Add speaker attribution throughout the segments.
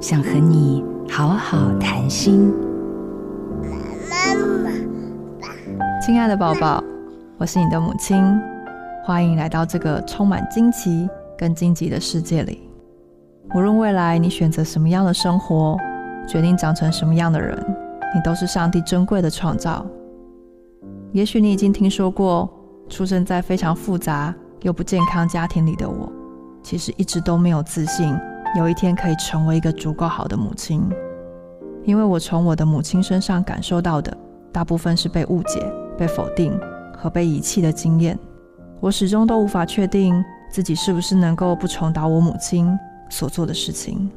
Speaker 1: 想和你好好谈心。
Speaker 2: 妈妈，
Speaker 3: 亲爱的宝宝，我是你的母亲，欢迎来到这个充满惊奇跟荆棘的世界里。无论未来你选择什么样的生活，决定长成什么样的人，你都是上帝珍贵的创造。也许你已经听说过，出生在非常复杂又不健康家庭里的我，其实一直都没有自信，有一天可以成为一个足够好的母亲。因为我从我的母亲身上感受到的，大部分是被误解、被否定和被遗弃的经验。我始终都无法确定自己是不是能够不重蹈我母亲所做的事情。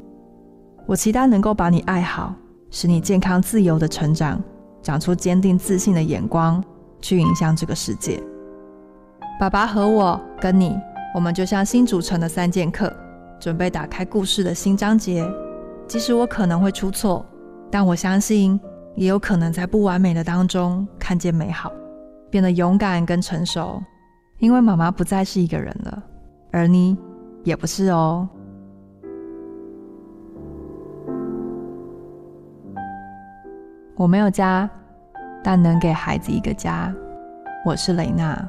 Speaker 3: 我期待能够把你爱好，使你健康自由的成长，长出坚定自信的眼光。去影响这个世界。爸爸和我跟你，我们就像新组成的三剑客，准备打开故事的新章节。即使我可能会出错，但我相信也有可能在不完美的当中看见美好，变得勇敢跟成熟。因为妈妈不再是一个人了，而你也不是哦。我没有家。但能给孩子一个家，我是雷娜。